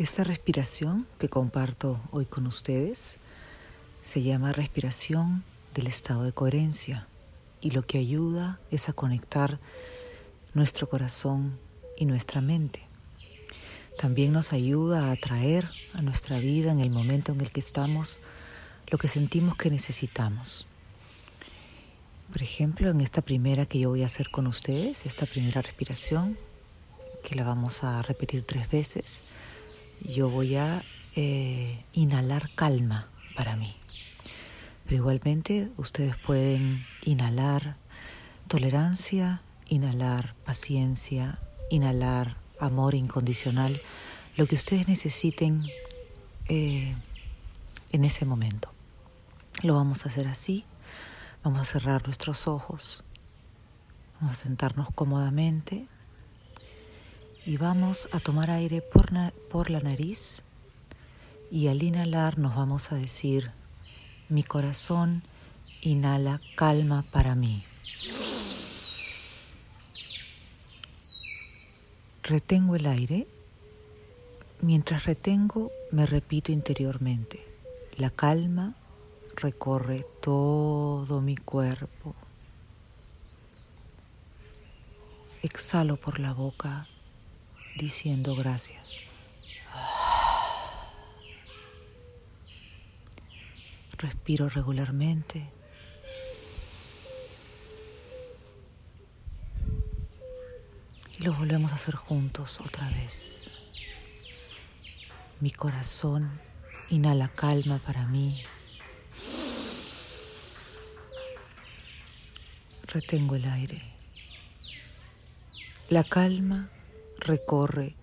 Esta respiración que comparto hoy con ustedes se llama respiración del estado de coherencia y lo que ayuda es a conectar nuestro corazón y nuestra mente. También nos ayuda a atraer a nuestra vida en el momento en el que estamos lo que sentimos que necesitamos. Por ejemplo, en esta primera que yo voy a hacer con ustedes, esta primera respiración, que la vamos a repetir tres veces, yo voy a eh, inhalar calma para mí. Pero igualmente ustedes pueden inhalar tolerancia, inhalar paciencia, inhalar amor incondicional, lo que ustedes necesiten eh, en ese momento. Lo vamos a hacer así. Vamos a cerrar nuestros ojos. Vamos a sentarnos cómodamente y vamos a tomar aire por, por la nariz y al inhalar nos vamos a decir, mi corazón inhala calma para mí. Retengo el aire. Mientras retengo, me repito interiormente, la calma recorre todo mi cuerpo. Exhalo por la boca diciendo gracias. Respiro regularmente. Y lo volvemos a hacer juntos otra vez. Mi corazón inhala calma para mí. Retengo el aire. La calma recorre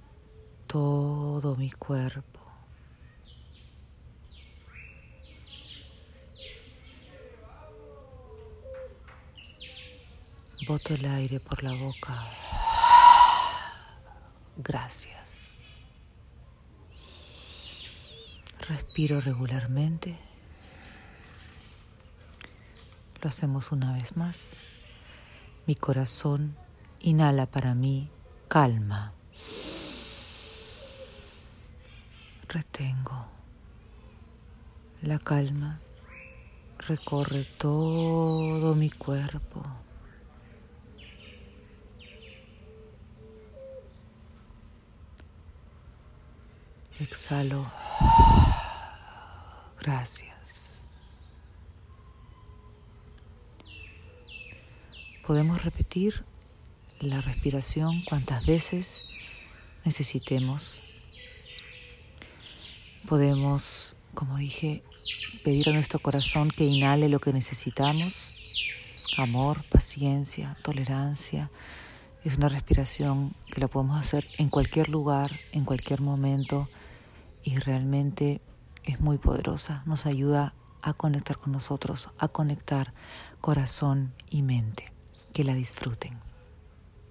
todo mi cuerpo. Boto el aire por la boca. Gracias. Respiro regularmente. Lo hacemos una vez más. Mi corazón inhala para mí calma. Retengo. La calma recorre todo mi cuerpo. Exhalo. Gracias. Podemos repetir la respiración cuantas veces necesitemos. Podemos, como dije, pedir a nuestro corazón que inhale lo que necesitamos. Amor, paciencia, tolerancia. Es una respiración que la podemos hacer en cualquier lugar, en cualquier momento y realmente es muy poderosa. Nos ayuda a conectar con nosotros, a conectar corazón y mente. Que la disfruten.